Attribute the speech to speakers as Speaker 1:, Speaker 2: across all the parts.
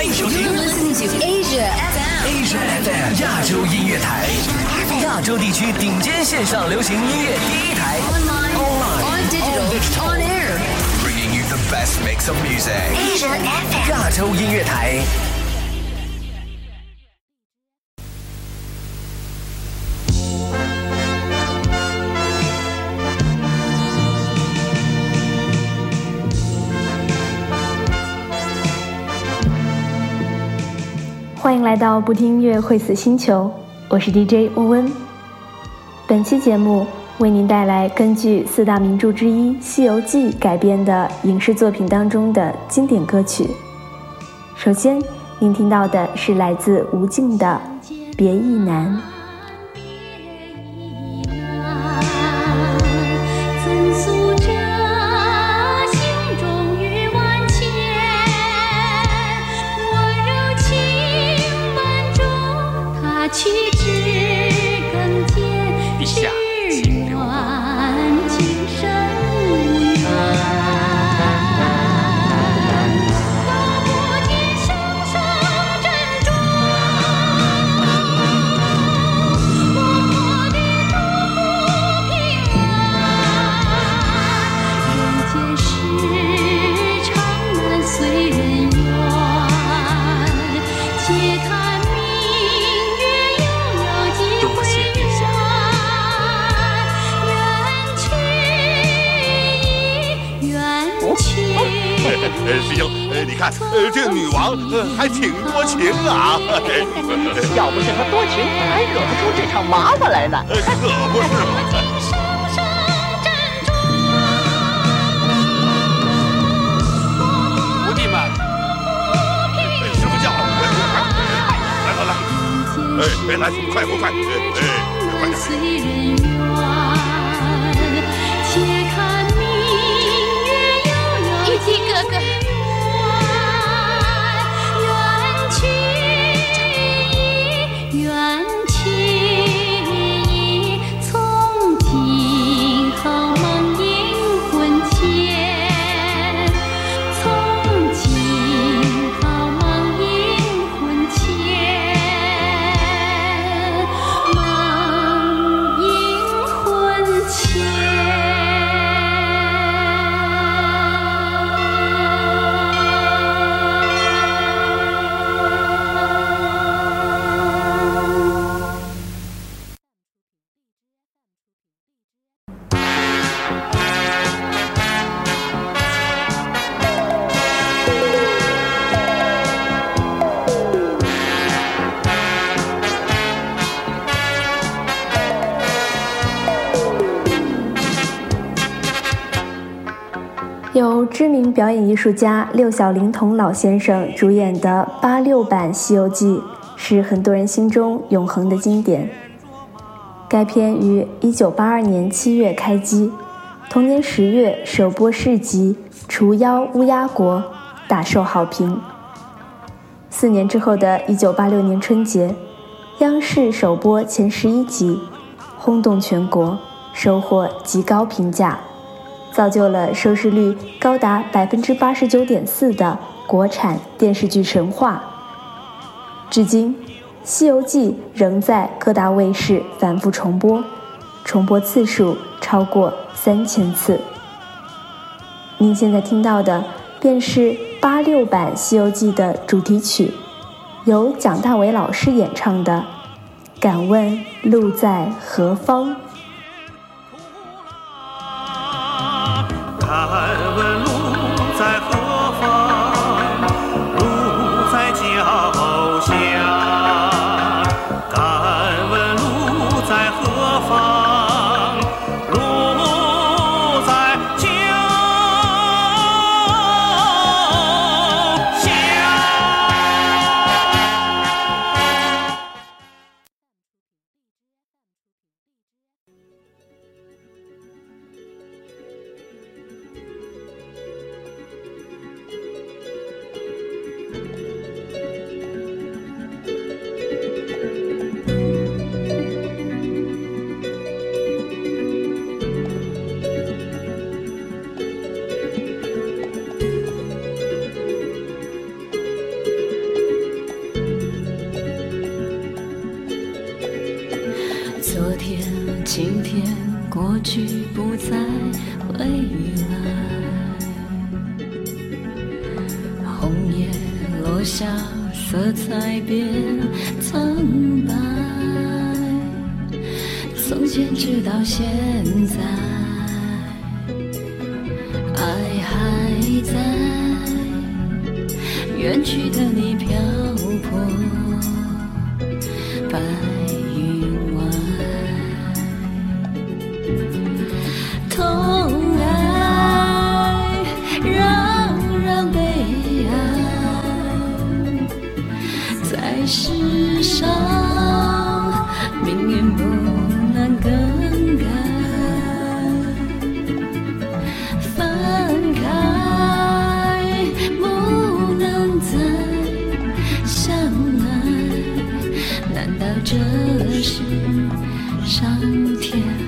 Speaker 1: 欢迎收听
Speaker 2: Asia FM.
Speaker 1: Asia FM 亚洲音乐台，亚洲地区顶尖线上流行音乐第一台
Speaker 2: Online,
Speaker 1: Online,
Speaker 2: on digital, on
Speaker 1: air.，bringing you the best mix of music。
Speaker 2: Asia FM.
Speaker 1: 亚洲音乐台。
Speaker 3: 欢迎来到不听音乐会死星球，我是 DJ 温温。本期节目为您带来根据四大名著之一《西游记》改编的影视作品当中的经典歌曲。首先，您听到的是来自吴静的《别亦难》。
Speaker 4: 呃，这女王呃还挺多情啊，
Speaker 5: 要不是她多情，还惹不出这场麻烦来呢。
Speaker 4: 呃可不是嘛。
Speaker 6: 声声珍重，
Speaker 7: 徒弟们，
Speaker 4: 师傅叫了，来来来，哎，哎，来，快快快，哎，快点。
Speaker 3: 表演艺术家六小龄童老先生主演的八六版《西游记》是很多人心中永恒的经典。该片于1982年7月开机，同年10月首播市集《除妖乌鸦国》，大受好评。四年之后的1986年春节，央视首播前十一集，轰动全国，收获极高评价。造就了收视率高达百分之八十九点四的国产电视剧神话。至今，《西游记》仍在各大卫视反复重播，重播次数超过三千次。您现在听到的便是八六版《西游记》的主题曲，由蒋大为老师演唱的《敢问路在何方》。
Speaker 8: 敢昨天
Speaker 4: 今天过去不再回来，红叶落下，色彩变苍白。从前直到现在，爱还在，远去的你漂这是上天。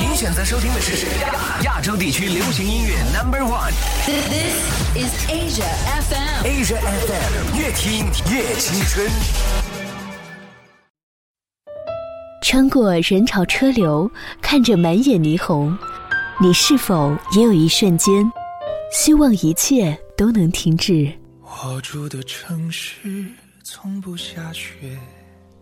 Speaker 9: 您选择收听的是亚亚洲地区流行音乐 Number One
Speaker 2: This is Asia FM.
Speaker 9: Asia FM，越听越青春。
Speaker 10: 穿过人潮车流，看着满眼霓虹，你是否也有一瞬间，希望一切都能停止？
Speaker 11: 我住的城市从不下雪。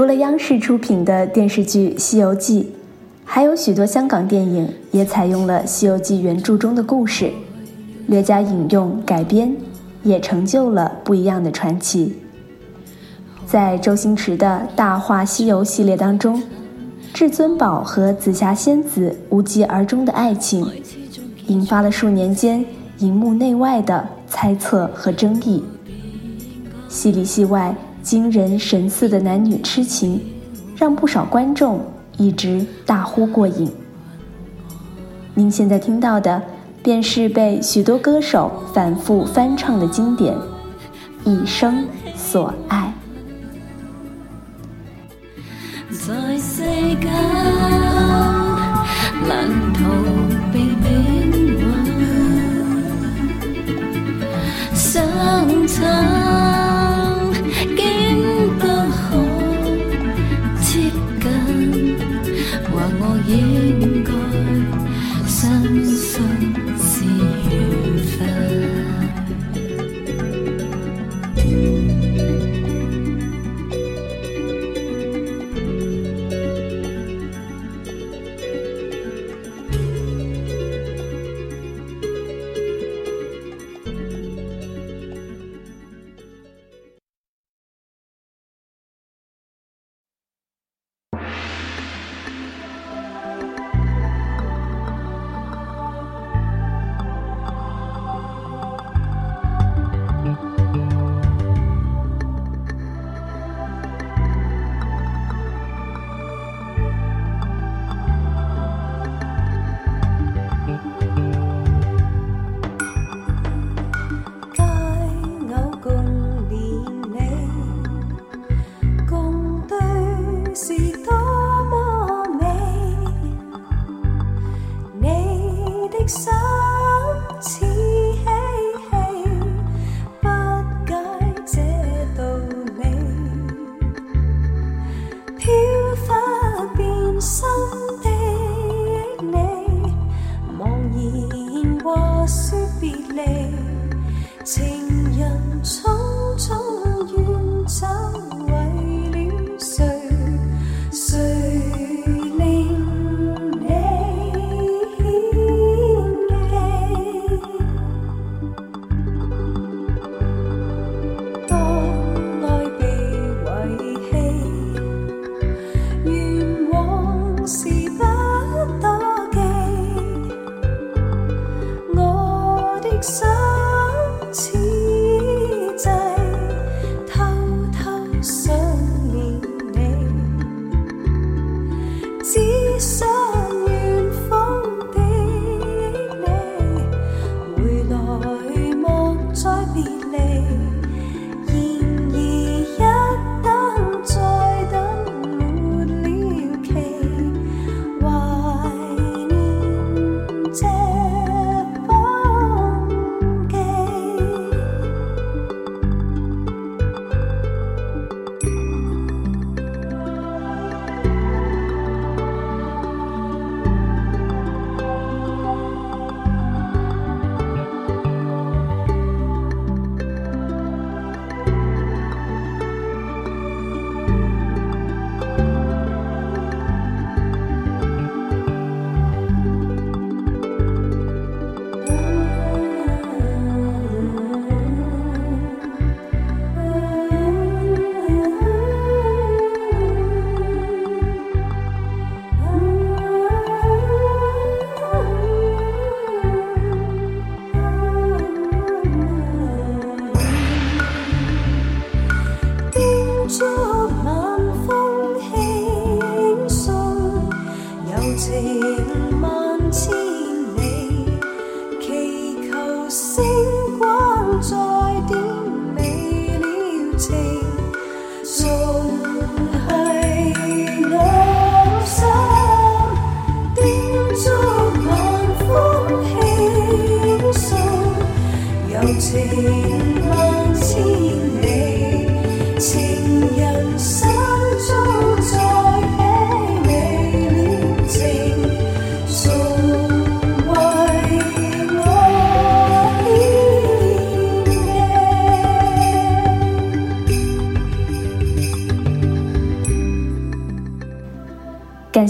Speaker 3: 除了央视出品的电视剧《西游记》，还有许多香港电影也采用了《西游记》原著中的故事，略加引用改编，也成就了不一样的传奇。在周星驰的大话西游系列当中，至尊宝和紫霞仙子无疾而终的爱情，引发了数年间荧幕内外的猜测和争议。戏里戏外惊人神似的男女痴情，让不少观众一直大呼过瘾。您现在听到的，便是被许多歌手反复翻唱的经典《一生所爱》。
Speaker 4: 三分是缘分。情万千。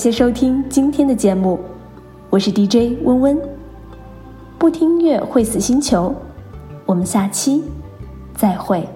Speaker 3: 谢收听今天的节目，我是 DJ 温温，不听音乐会死星球，我们下期再会。